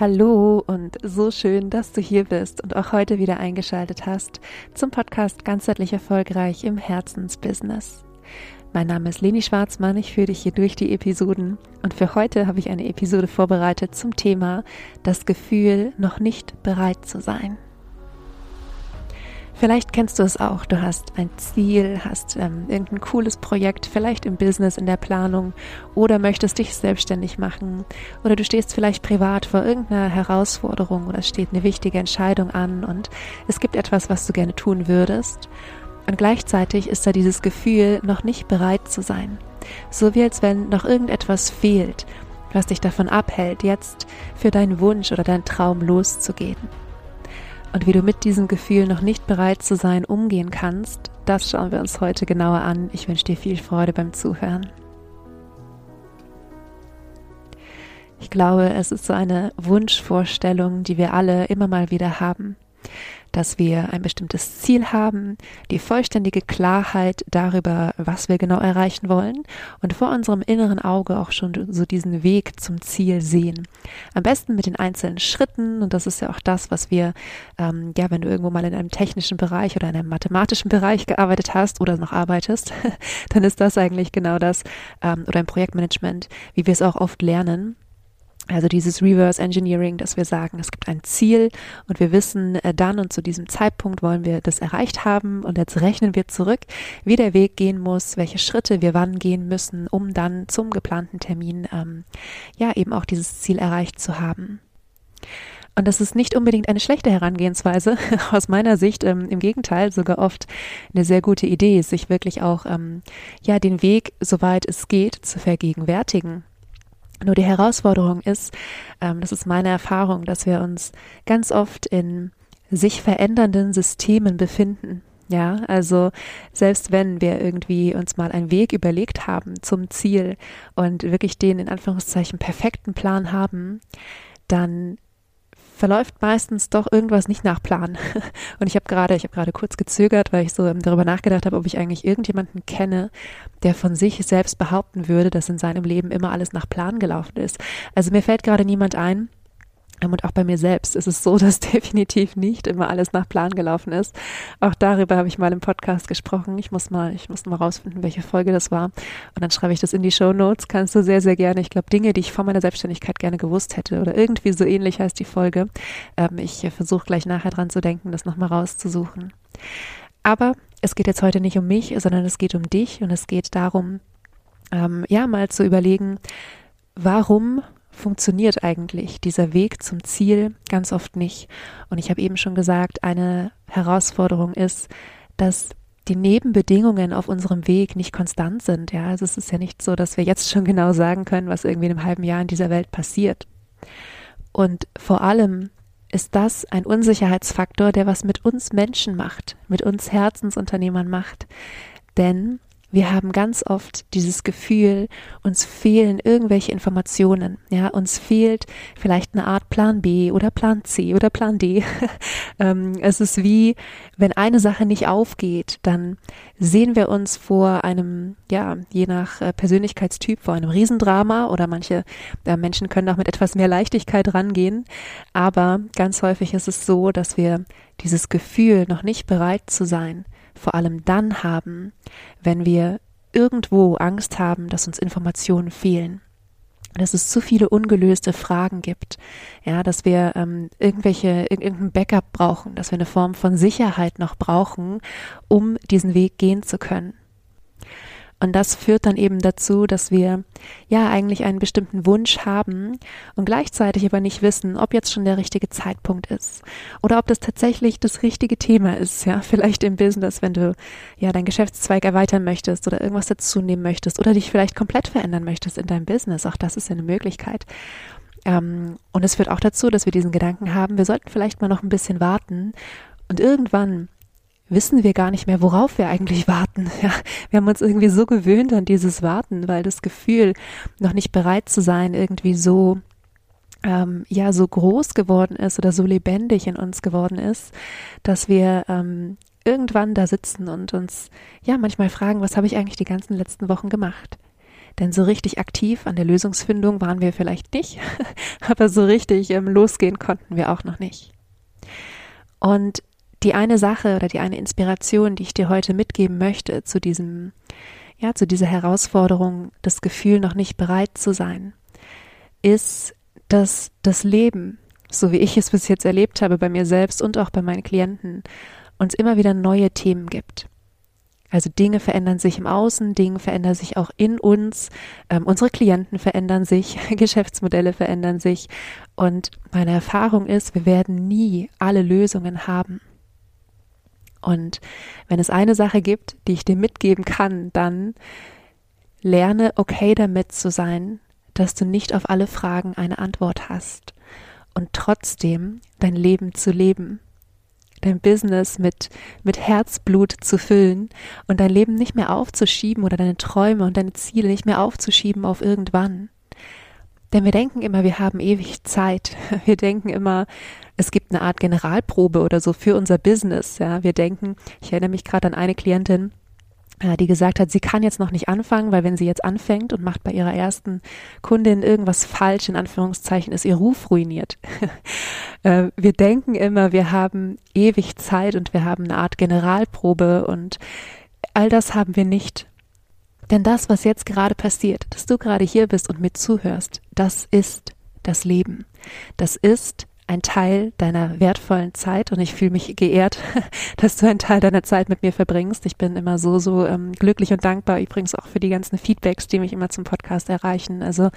Hallo und so schön, dass du hier bist und auch heute wieder eingeschaltet hast zum Podcast Ganzheitlich Erfolgreich im Herzensbusiness. Mein Name ist Leni Schwarzmann, ich führe dich hier durch die Episoden und für heute habe ich eine Episode vorbereitet zum Thema das Gefühl, noch nicht bereit zu sein. Vielleicht kennst du es auch. Du hast ein Ziel, hast ähm, irgendein cooles Projekt, vielleicht im Business, in der Planung oder möchtest dich selbstständig machen oder du stehst vielleicht privat vor irgendeiner Herausforderung oder es steht eine wichtige Entscheidung an und es gibt etwas, was du gerne tun würdest. Und gleichzeitig ist da dieses Gefühl, noch nicht bereit zu sein. So wie als wenn noch irgendetwas fehlt, was dich davon abhält, jetzt für deinen Wunsch oder deinen Traum loszugehen. Und wie du mit diesem Gefühl noch nicht bereit zu sein umgehen kannst, das schauen wir uns heute genauer an. Ich wünsche dir viel Freude beim Zuhören. Ich glaube, es ist so eine Wunschvorstellung, die wir alle immer mal wieder haben dass wir ein bestimmtes Ziel haben, die vollständige Klarheit darüber, was wir genau erreichen wollen und vor unserem inneren Auge auch schon so diesen Weg zum Ziel sehen. Am besten mit den einzelnen Schritten und das ist ja auch das, was wir, ähm, ja, wenn du irgendwo mal in einem technischen Bereich oder in einem mathematischen Bereich gearbeitet hast oder noch arbeitest, dann ist das eigentlich genau das ähm, oder im Projektmanagement, wie wir es auch oft lernen also dieses Reverse Engineering, dass wir sagen, es gibt ein Ziel und wir wissen, äh, dann und zu diesem Zeitpunkt wollen wir das erreicht haben und jetzt rechnen wir zurück, wie der Weg gehen muss, welche Schritte wir wann gehen müssen, um dann zum geplanten Termin ähm, ja eben auch dieses Ziel erreicht zu haben. Und das ist nicht unbedingt eine schlechte Herangehensweise, aus meiner Sicht, ähm, im Gegenteil, sogar oft eine sehr gute Idee, sich wirklich auch ähm, ja den Weg, soweit es geht, zu vergegenwärtigen nur die Herausforderung ist, ähm, das ist meine Erfahrung, dass wir uns ganz oft in sich verändernden Systemen befinden. Ja, also selbst wenn wir irgendwie uns mal einen Weg überlegt haben zum Ziel und wirklich den in Anführungszeichen perfekten Plan haben, dann verläuft meistens doch irgendwas nicht nach Plan. Und ich habe gerade, ich habe gerade kurz gezögert, weil ich so darüber nachgedacht habe, ob ich eigentlich irgendjemanden kenne, der von sich selbst behaupten würde, dass in seinem Leben immer alles nach Plan gelaufen ist. Also mir fällt gerade niemand ein, und auch bei mir selbst ist es so, dass definitiv nicht immer alles nach Plan gelaufen ist. Auch darüber habe ich mal im Podcast gesprochen. Ich muss mal, ich muss mal rausfinden, welche Folge das war. Und dann schreibe ich das in die Show Notes. Kannst du sehr, sehr gerne. Ich glaube, Dinge, die ich vor meiner Selbstständigkeit gerne gewusst hätte oder irgendwie so ähnlich heißt die Folge. Ähm, ich versuche gleich nachher dran zu denken, das nochmal rauszusuchen. Aber es geht jetzt heute nicht um mich, sondern es geht um dich und es geht darum, ähm, ja, mal zu überlegen, warum funktioniert eigentlich dieser Weg zum Ziel ganz oft nicht. Und ich habe eben schon gesagt, eine Herausforderung ist, dass die Nebenbedingungen auf unserem Weg nicht konstant sind. Ja, also es ist ja nicht so, dass wir jetzt schon genau sagen können, was irgendwie in einem halben Jahr in dieser Welt passiert. Und vor allem ist das ein Unsicherheitsfaktor, der was mit uns Menschen macht, mit uns Herzensunternehmern macht. Denn wir haben ganz oft dieses Gefühl, uns fehlen irgendwelche Informationen. Ja, uns fehlt vielleicht eine Art Plan B oder Plan C oder Plan D. Ähm, es ist wie, wenn eine Sache nicht aufgeht, dann sehen wir uns vor einem, ja, je nach äh, Persönlichkeitstyp, vor einem Riesendrama oder manche äh, Menschen können auch mit etwas mehr Leichtigkeit rangehen. Aber ganz häufig ist es so, dass wir dieses Gefühl, noch nicht bereit zu sein, vor allem dann haben, wenn wir irgendwo Angst haben, dass uns Informationen fehlen dass es zu viele ungelöste Fragen gibt, ja, dass wir ähm, irgendwelche irgendein Backup brauchen, dass wir eine Form von Sicherheit noch brauchen, um diesen Weg gehen zu können. Und das führt dann eben dazu, dass wir ja eigentlich einen bestimmten Wunsch haben und gleichzeitig aber nicht wissen, ob jetzt schon der richtige Zeitpunkt ist oder ob das tatsächlich das richtige Thema ist. Ja, vielleicht im Business, wenn du ja deinen Geschäftszweig erweitern möchtest oder irgendwas dazu nehmen möchtest oder dich vielleicht komplett verändern möchtest in deinem Business. Auch das ist ja eine Möglichkeit. Ähm, und es führt auch dazu, dass wir diesen Gedanken haben, wir sollten vielleicht mal noch ein bisschen warten und irgendwann wissen wir gar nicht mehr, worauf wir eigentlich warten. Ja, wir haben uns irgendwie so gewöhnt an dieses Warten, weil das Gefühl, noch nicht bereit zu sein, irgendwie so ähm, ja so groß geworden ist oder so lebendig in uns geworden ist, dass wir ähm, irgendwann da sitzen und uns ja manchmal fragen, was habe ich eigentlich die ganzen letzten Wochen gemacht? Denn so richtig aktiv an der Lösungsfindung waren wir vielleicht nicht, aber so richtig ähm, losgehen konnten wir auch noch nicht. Und die eine Sache oder die eine Inspiration, die ich dir heute mitgeben möchte zu diesem, ja, zu dieser Herausforderung, das Gefühl noch nicht bereit zu sein, ist, dass das Leben, so wie ich es bis jetzt erlebt habe bei mir selbst und auch bei meinen Klienten, uns immer wieder neue Themen gibt. Also Dinge verändern sich im Außen, Dinge verändern sich auch in uns, ähm, unsere Klienten verändern sich, Geschäftsmodelle verändern sich und meine Erfahrung ist, wir werden nie alle Lösungen haben. Und wenn es eine Sache gibt, die ich dir mitgeben kann, dann lerne okay damit zu sein, dass du nicht auf alle Fragen eine Antwort hast und trotzdem dein Leben zu leben dein Business mit, mit Herzblut zu füllen und dein Leben nicht mehr aufzuschieben oder deine Träume und deine Ziele nicht mehr aufzuschieben auf irgendwann. Denn wir denken immer, wir haben ewig Zeit. Wir denken immer, es gibt eine Art Generalprobe oder so für unser Business. Ja, wir denken, ich erinnere mich gerade an eine Klientin, äh, die gesagt hat, sie kann jetzt noch nicht anfangen, weil wenn sie jetzt anfängt und macht bei ihrer ersten Kundin irgendwas falsch, in Anführungszeichen, ist ihr Ruf ruiniert. Äh, wir denken immer, wir haben ewig Zeit und wir haben eine Art Generalprobe und all das haben wir nicht. Denn das, was jetzt gerade passiert, dass du gerade hier bist und mir zuhörst, das ist das Leben. Das ist ein Teil deiner wertvollen Zeit und ich fühle mich geehrt, dass du einen Teil deiner Zeit mit mir verbringst. Ich bin immer so, so ähm, glücklich und dankbar, übrigens auch für die ganzen Feedbacks, die mich immer zum Podcast erreichen. Also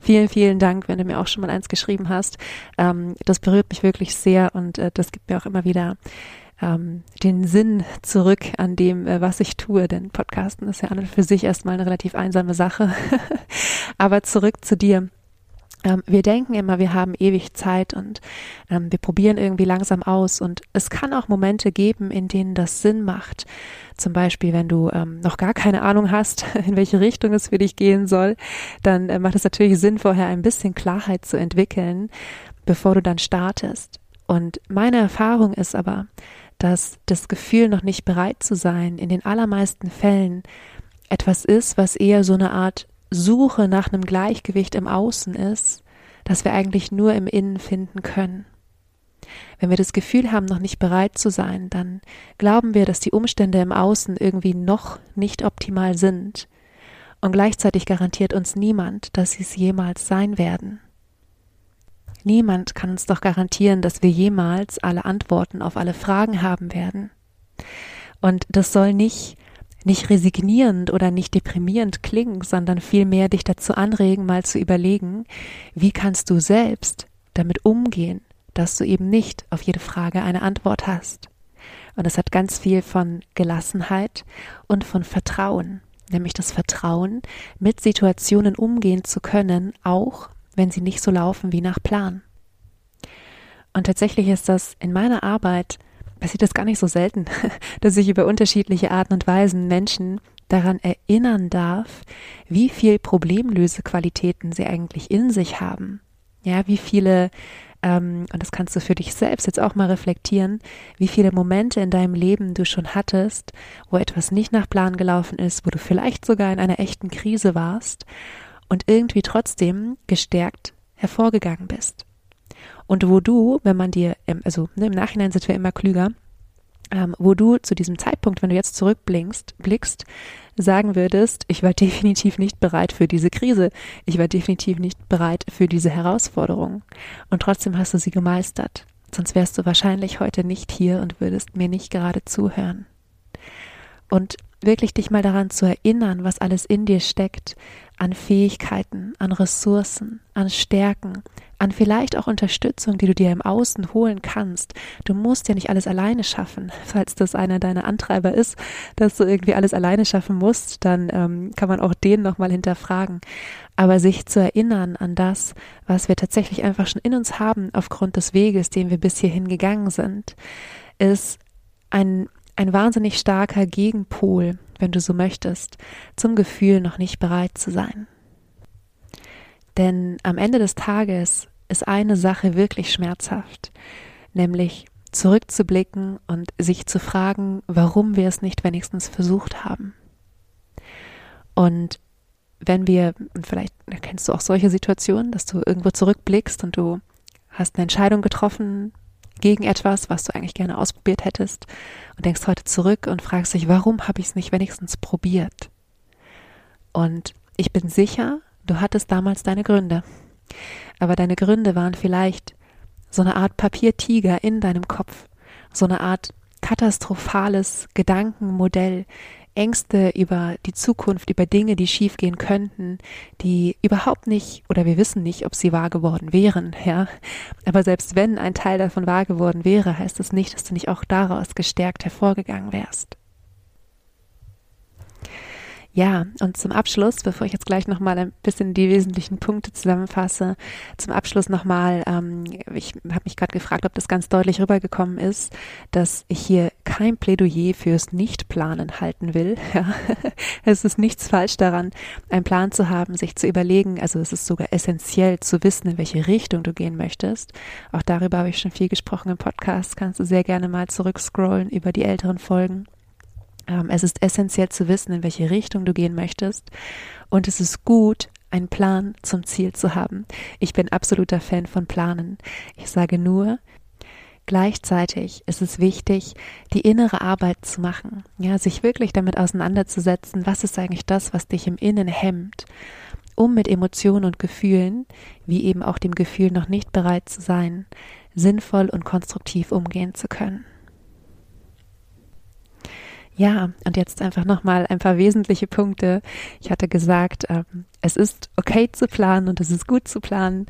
vielen, vielen Dank, wenn du mir auch schon mal eins geschrieben hast. Ähm, das berührt mich wirklich sehr und äh, das gibt mir auch immer wieder ähm, den Sinn zurück an dem, äh, was ich tue. Denn Podcasten ist ja an und für sich erstmal eine relativ einsame Sache. Aber zurück zu dir. Ähm, wir denken immer, wir haben ewig Zeit und ähm, wir probieren irgendwie langsam aus. Und es kann auch Momente geben, in denen das Sinn macht. Zum Beispiel, wenn du ähm, noch gar keine Ahnung hast, in welche Richtung es für dich gehen soll, dann äh, macht es natürlich Sinn, vorher ein bisschen Klarheit zu entwickeln, bevor du dann startest. Und meine Erfahrung ist aber, dass das Gefühl, noch nicht bereit zu sein, in den allermeisten Fällen etwas ist, was eher so eine Art Suche nach einem Gleichgewicht im Außen ist, das wir eigentlich nur im Innen finden können. Wenn wir das Gefühl haben, noch nicht bereit zu sein, dann glauben wir, dass die Umstände im Außen irgendwie noch nicht optimal sind. Und gleichzeitig garantiert uns niemand, dass sie es jemals sein werden. Niemand kann uns doch garantieren, dass wir jemals alle Antworten auf alle Fragen haben werden. Und das soll nicht nicht resignierend oder nicht deprimierend klingen, sondern vielmehr dich dazu anregen, mal zu überlegen, wie kannst du selbst damit umgehen, dass du eben nicht auf jede Frage eine Antwort hast. Und es hat ganz viel von Gelassenheit und von Vertrauen, nämlich das Vertrauen, mit Situationen umgehen zu können, auch wenn sie nicht so laufen wie nach Plan. Und tatsächlich ist das in meiner Arbeit passiert das gar nicht so selten, dass ich über unterschiedliche Arten und Weisen Menschen daran erinnern darf, wie viel Problemlösequalitäten sie eigentlich in sich haben. Ja, wie viele, ähm, und das kannst du für dich selbst jetzt auch mal reflektieren, wie viele Momente in deinem Leben du schon hattest, wo etwas nicht nach Plan gelaufen ist, wo du vielleicht sogar in einer echten Krise warst und irgendwie trotzdem gestärkt hervorgegangen bist und wo du, wenn man dir, also ne, im Nachhinein sind wir immer klüger, ähm, wo du zu diesem Zeitpunkt, wenn du jetzt zurückblickst, blickst, sagen würdest, ich war definitiv nicht bereit für diese Krise, ich war definitiv nicht bereit für diese Herausforderung. Und trotzdem hast du sie gemeistert. Sonst wärst du wahrscheinlich heute nicht hier und würdest mir nicht gerade zuhören. Und wirklich dich mal daran zu erinnern, was alles in dir steckt, an Fähigkeiten, an Ressourcen, an Stärken, an vielleicht auch Unterstützung, die du dir im Außen holen kannst. Du musst ja nicht alles alleine schaffen. Falls das einer deiner Antreiber ist, dass du irgendwie alles alleine schaffen musst, dann ähm, kann man auch den nochmal hinterfragen. Aber sich zu erinnern an das, was wir tatsächlich einfach schon in uns haben aufgrund des Weges, den wir bis hierhin gegangen sind, ist ein, ein wahnsinnig starker Gegenpol, wenn du so möchtest, zum Gefühl, noch nicht bereit zu sein. Denn am Ende des Tages ist eine Sache wirklich schmerzhaft, nämlich zurückzublicken und sich zu fragen, warum wir es nicht wenigstens versucht haben. Und wenn wir, und vielleicht kennst du auch solche Situationen, dass du irgendwo zurückblickst und du hast eine Entscheidung getroffen gegen etwas, was du eigentlich gerne ausprobiert hättest und denkst heute zurück und fragst dich, warum habe ich es nicht wenigstens probiert? Und ich bin sicher, du hattest damals deine Gründe. Aber deine Gründe waren vielleicht so eine Art Papiertiger in deinem Kopf, so eine Art katastrophales Gedankenmodell, Ängste über die Zukunft, über Dinge, die schiefgehen könnten, die überhaupt nicht oder wir wissen nicht, ob sie wahr geworden wären, ja. Aber selbst wenn ein Teil davon wahr geworden wäre, heißt das nicht, dass du nicht auch daraus gestärkt hervorgegangen wärst. Ja, und zum Abschluss, bevor ich jetzt gleich nochmal ein bisschen die wesentlichen Punkte zusammenfasse, zum Abschluss nochmal, ähm, ich habe mich gerade gefragt, ob das ganz deutlich rübergekommen ist, dass ich hier kein Plädoyer fürs Nichtplanen halten will. Ja. es ist nichts falsch daran, einen Plan zu haben, sich zu überlegen, also es ist sogar essentiell zu wissen, in welche Richtung du gehen möchtest. Auch darüber habe ich schon viel gesprochen im Podcast, kannst du sehr gerne mal zurückscrollen über die älteren Folgen. Ähm, es ist essentiell zu wissen, in welche Richtung du gehen möchtest. Und es ist gut, einen Plan zum Ziel zu haben. Ich bin absoluter Fan von Planen. Ich sage nur, Gleichzeitig ist es wichtig, die innere Arbeit zu machen, ja, sich wirklich damit auseinanderzusetzen, was ist eigentlich das, was dich im Innen hemmt, um mit Emotionen und Gefühlen, wie eben auch dem Gefühl noch nicht bereit zu sein, sinnvoll und konstruktiv umgehen zu können. Ja, und jetzt einfach nochmal ein paar wesentliche Punkte. Ich hatte gesagt, ähm, es ist okay zu planen und es ist gut zu planen.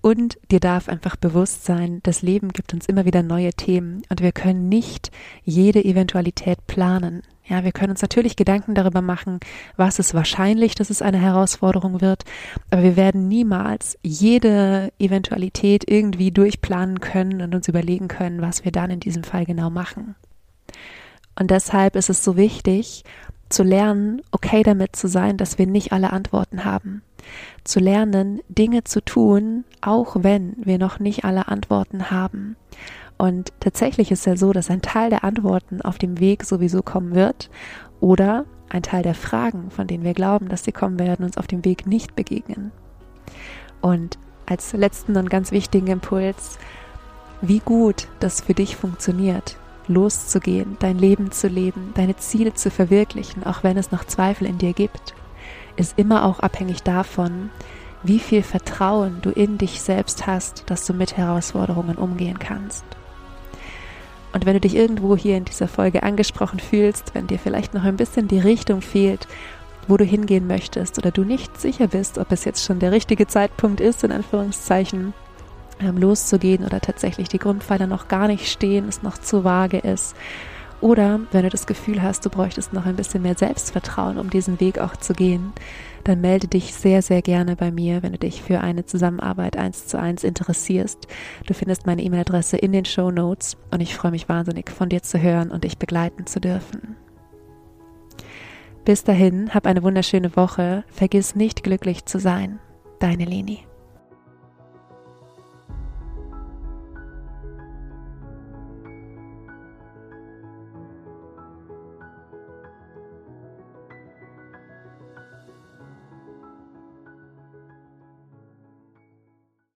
Und dir darf einfach bewusst sein, das Leben gibt uns immer wieder neue Themen und wir können nicht jede Eventualität planen. Ja, wir können uns natürlich Gedanken darüber machen, was ist wahrscheinlich, dass es eine Herausforderung wird, aber wir werden niemals jede Eventualität irgendwie durchplanen können und uns überlegen können, was wir dann in diesem Fall genau machen. Und deshalb ist es so wichtig, zu lernen, okay damit zu sein, dass wir nicht alle Antworten haben. Zu lernen, Dinge zu tun, auch wenn wir noch nicht alle Antworten haben. Und tatsächlich ist ja so, dass ein Teil der Antworten auf dem Weg sowieso kommen wird oder ein Teil der Fragen, von denen wir glauben, dass sie kommen werden, uns auf dem Weg nicht begegnen. Und als letzten und ganz wichtigen Impuls, wie gut das für dich funktioniert, loszugehen, dein Leben zu leben, deine Ziele zu verwirklichen, auch wenn es noch Zweifel in dir gibt, ist immer auch abhängig davon, wie viel Vertrauen du in dich selbst hast, dass du mit Herausforderungen umgehen kannst. Und wenn du dich irgendwo hier in dieser Folge angesprochen fühlst, wenn dir vielleicht noch ein bisschen die Richtung fehlt, wo du hingehen möchtest oder du nicht sicher bist, ob es jetzt schon der richtige Zeitpunkt ist, in Anführungszeichen, loszugehen oder tatsächlich die Grundpfeiler noch gar nicht stehen, es noch zu vage ist. Oder wenn du das Gefühl hast, du bräuchtest noch ein bisschen mehr Selbstvertrauen, um diesen Weg auch zu gehen, dann melde dich sehr, sehr gerne bei mir, wenn du dich für eine Zusammenarbeit eins zu eins interessierst. Du findest meine E-Mail-Adresse in den Show Notes und ich freue mich wahnsinnig von dir zu hören und dich begleiten zu dürfen. Bis dahin, hab eine wunderschöne Woche. Vergiss nicht glücklich zu sein. Deine Leni.